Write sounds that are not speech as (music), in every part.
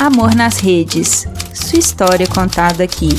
Amor nas Redes. Sua história contada aqui.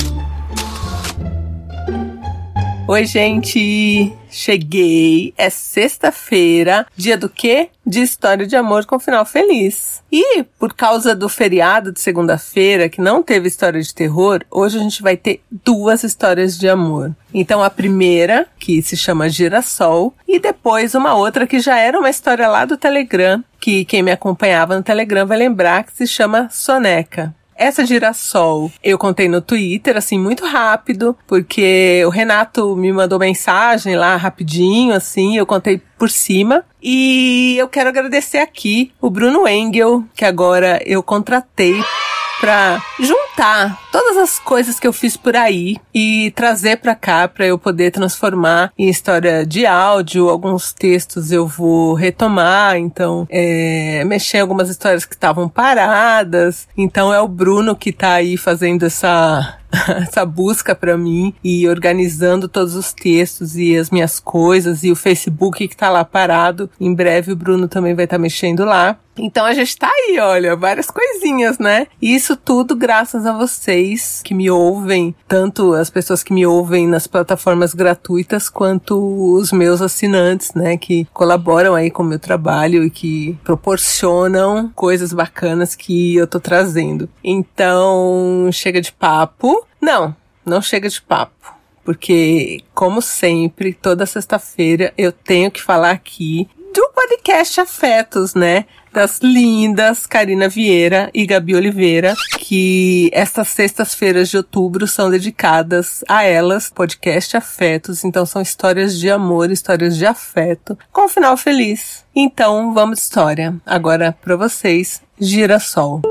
Oi, gente! Cheguei! É sexta-feira, dia do quê? De história de amor com final feliz. E por causa do feriado de segunda-feira, que não teve história de terror, hoje a gente vai ter duas histórias de amor. Então a primeira, que se chama Girassol, e depois uma outra que já era uma história lá do Telegram, que quem me acompanhava no Telegram vai lembrar que se chama Soneca. Essa girassol eu contei no Twitter, assim, muito rápido, porque o Renato me mandou mensagem lá rapidinho, assim, eu contei por cima. E eu quero agradecer aqui o Bruno Engel, que agora eu contratei para juntar todas as coisas que eu fiz por aí e trazer para cá para eu poder transformar em história de áudio. Alguns textos eu vou retomar, então é, mexer algumas histórias que estavam paradas. Então é o Bruno que tá aí fazendo essa (laughs) essa busca para mim e organizando todos os textos e as minhas coisas e o Facebook que tá lá parado. Em breve o Bruno também vai estar tá mexendo lá. Então a gente tá aí, olha, várias coisinhas, né? Isso tudo graças a vocês que me ouvem, tanto as pessoas que me ouvem nas plataformas gratuitas quanto os meus assinantes, né, que colaboram aí com o meu trabalho e que proporcionam coisas bacanas que eu tô trazendo. Então, chega de papo. Não, não chega de papo porque, como sempre, toda sexta-feira eu tenho que falar aqui do podcast Afetos, né? Das lindas Karina Vieira e Gabi Oliveira, que estas sextas-feiras de outubro são dedicadas a elas, podcast Afetos. Então são histórias de amor, histórias de afeto, com um final feliz. Então vamos de história. Agora para vocês, Girassol.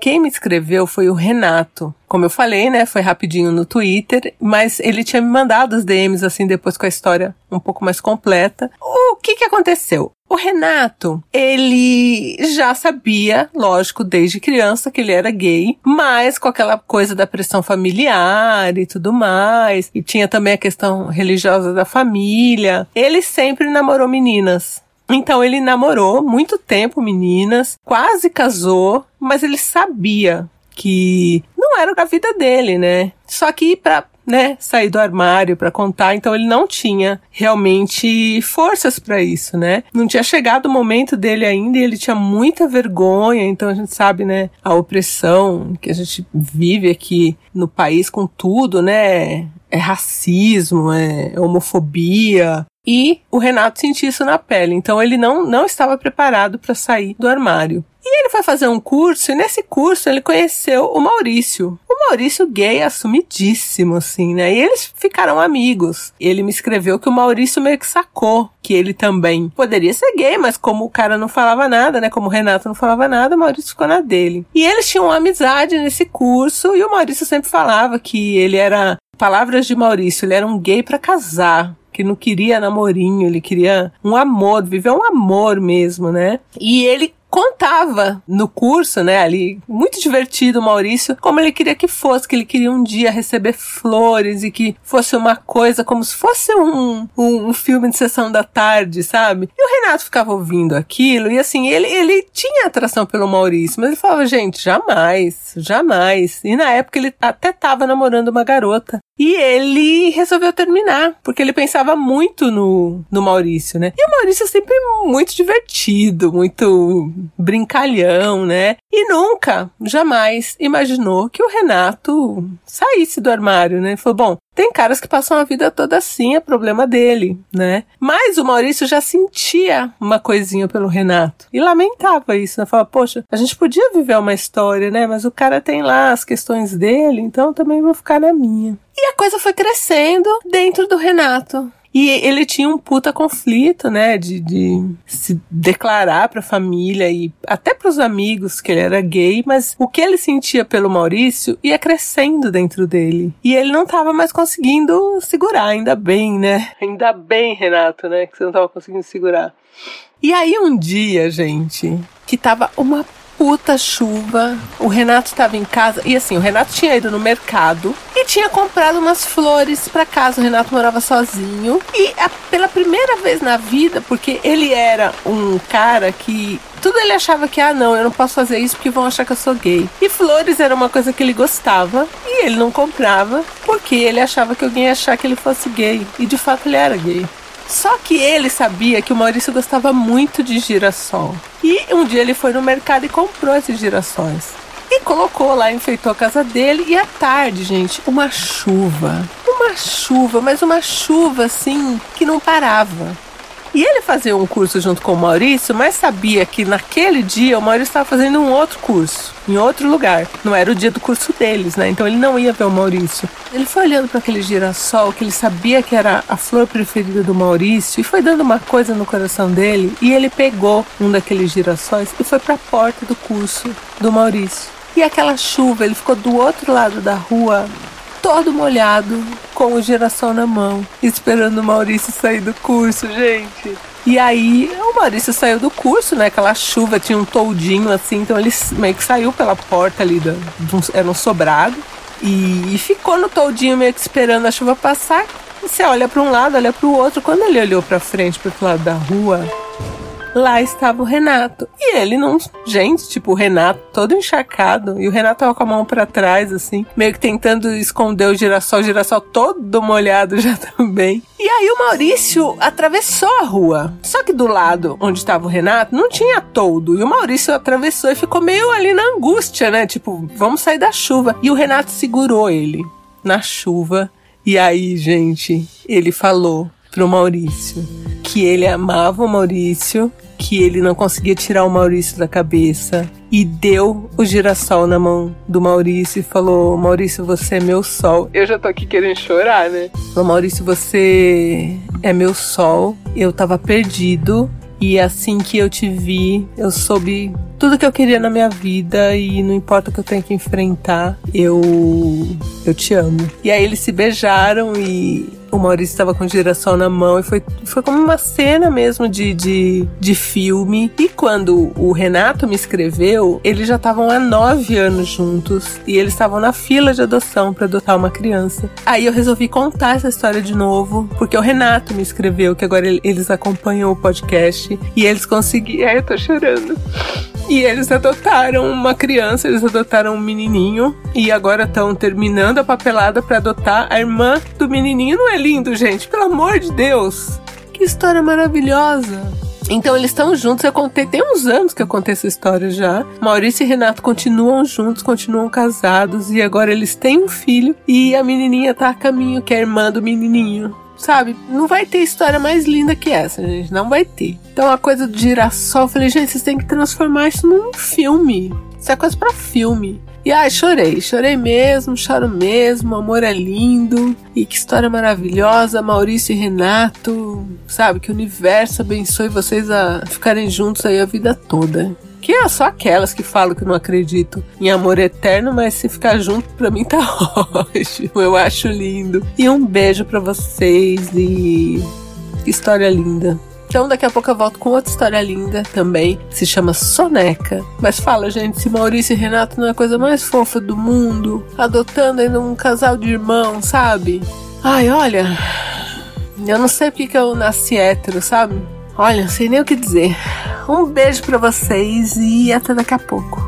Quem me escreveu foi o Renato. Como eu falei, né? Foi rapidinho no Twitter, mas ele tinha me mandado os DMs assim depois com a história um pouco mais completa. O que que aconteceu? O Renato, ele já sabia, lógico, desde criança que ele era gay, mas com aquela coisa da pressão familiar e tudo mais, e tinha também a questão religiosa da família. Ele sempre namorou meninas. Então ele namorou muito tempo meninas, quase casou, mas ele sabia que não era a vida dele, né? Só que para né, sair do armário para contar, então ele não tinha realmente forças para isso, né? Não tinha chegado o momento dele ainda e ele tinha muita vergonha, então a gente sabe, né, a opressão que a gente vive aqui no país com tudo, né? É racismo, é homofobia, e o Renato sentia isso na pele, então ele não, não estava preparado para sair do armário. E ele foi fazer um curso, e nesse curso ele conheceu o Maurício. O Maurício gay assumidíssimo, assim, né? E eles ficaram amigos. Ele me escreveu que o Maurício meio que sacou que ele também poderia ser gay, mas como o cara não falava nada, né? Como o Renato não falava nada, o Maurício ficou na dele. E eles tinham uma amizade nesse curso, e o Maurício sempre falava que ele era. Palavras de Maurício, ele era um gay para casar que não queria namorinho, ele queria um amor, viver um amor mesmo, né? E ele contava no curso, né, ali, muito divertido o Maurício, como ele queria que fosse, que ele queria um dia receber flores e que fosse uma coisa como se fosse um, um, um filme de sessão da tarde, sabe? E o Renato ficava ouvindo aquilo e assim, ele, ele tinha atração pelo Maurício, mas ele falava, gente, jamais, jamais. E na época ele até tava namorando uma garota. E ele resolveu terminar, porque ele pensava muito no, no Maurício, né? E o Maurício é sempre muito divertido, muito brincalhão, né? E nunca, jamais imaginou que o Renato saísse do armário, né? Ele falou, bom, tem caras que passam a vida toda assim, é problema dele, né? Mas o Maurício já sentia uma coisinha pelo Renato e lamentava isso, né? Falava, poxa, a gente podia viver uma história, né? Mas o cara tem lá as questões dele, então também vou ficar na minha. E a coisa foi crescendo dentro do Renato. E ele tinha um puta conflito, né, de, de se declarar pra família e até pros amigos que ele era gay, mas o que ele sentia pelo Maurício ia crescendo dentro dele. E ele não tava mais conseguindo segurar, ainda bem, né? Ainda bem, Renato, né, que você não tava conseguindo segurar. E aí um dia, gente, que tava uma puta chuva. O Renato estava em casa e assim, o Renato tinha ido no mercado e tinha comprado umas flores para casa. O Renato morava sozinho e a, pela primeira vez na vida, porque ele era um cara que tudo ele achava que, ah, não, eu não posso fazer isso porque vão achar que eu sou gay. E flores era uma coisa que ele gostava e ele não comprava porque ele achava que alguém ia achar que ele fosse gay. E de fato ele era gay. Só que ele sabia que o Maurício gostava muito de girassol. Um dia ele foi no mercado e comprou esses girassóis. E colocou lá, enfeitou a casa dele. E à tarde, gente, uma chuva. Uma chuva, mas uma chuva assim que não parava. E ele fazia um curso junto com o Maurício, mas sabia que naquele dia o Maurício estava fazendo um outro curso, em outro lugar. Não era o dia do curso deles, né? Então ele não ia ver o Maurício. Ele foi olhando para aquele girassol que ele sabia que era a flor preferida do Maurício e foi dando uma coisa no coração dele. E ele pegou um daqueles girassóis e foi para a porta do curso do Maurício. E aquela chuva, ele ficou do outro lado da rua, todo molhado, com o girassol na mão, esperando o Maurício sair do curso, gente. E aí o Maurício saiu do curso, né? Aquela chuva tinha um toldinho assim, então ele meio que saiu pela porta ali, da, era um sobrado. E, e ficou no toldinho meio que esperando a chuva passar. E você olha para um lado, olha para o outro. Quando ele olhou para frente, para o lado da rua, lá estava o Renato. E ele não. Gente, tipo, o Renato todo encharcado. E o Renato tava com a mão para trás, assim, meio que tentando esconder o girassol, o girassol todo molhado (laughs) já também. E aí o Maurício atravessou a rua. Só que do lado onde estava o Renato não tinha todo. E o Maurício atravessou e ficou meio ali na angústia, né? Tipo, vamos sair da chuva. E o Renato segurou ele na chuva. E aí, gente, ele falou pro Maurício que ele amava o Maurício que ele não conseguia tirar o Maurício da cabeça e deu o girassol na mão do Maurício e falou: Maurício, você é meu sol. Eu já tô aqui querendo chorar, né? Falou: Maurício, você é meu sol. Eu tava perdido e assim que eu te vi, eu soube tudo que eu queria na minha vida e não importa o que eu tenho que enfrentar, eu eu te amo. E aí eles se beijaram e o Maurício estava com o girassol na mão e foi, foi como uma cena mesmo de, de, de filme. E quando o Renato me escreveu, eles já estavam há nove anos juntos e eles estavam na fila de adoção para adotar uma criança. Aí eu resolvi contar essa história de novo, porque o Renato me escreveu que agora eles acompanham o podcast e eles conseguiram. Ai, eu tô chorando. E eles adotaram uma criança, eles adotaram um menininho e agora estão terminando a papelada para adotar a irmã do menininho. Não é lindo, gente? Pelo amor de Deus! Que história maravilhosa! Então eles estão juntos, eu contei, tem uns anos que eu contei essa história já. Maurício e Renato continuam juntos, continuam casados e agora eles têm um filho e a menininha tá a caminho, que é a irmã do menininho. Sabe? Não vai ter história mais linda que essa, gente. Não vai ter. Então a coisa do girassol, eu falei, gente, vocês têm que transformar isso num filme. Isso é coisa pra filme. E ai, chorei, chorei mesmo, choro mesmo, amor é lindo. E que história maravilhosa, Maurício e Renato. Sabe, que o universo abençoe vocês a ficarem juntos aí a vida toda. Que é só aquelas que falam que não acredito em amor eterno, mas se ficar junto pra mim tá (laughs) ótimo. Eu acho lindo. E um beijo para vocês e que história linda. Então daqui a pouco eu volto com outra história linda também, se chama Soneca. Mas fala, gente, se Maurício e Renato não é a coisa mais fofa do mundo, adotando ainda um casal de irmãos, sabe? Ai, olha, eu não sei porque que eu nasci hétero, sabe? Olha, não sei nem o que dizer. Um beijo para vocês e até daqui a pouco.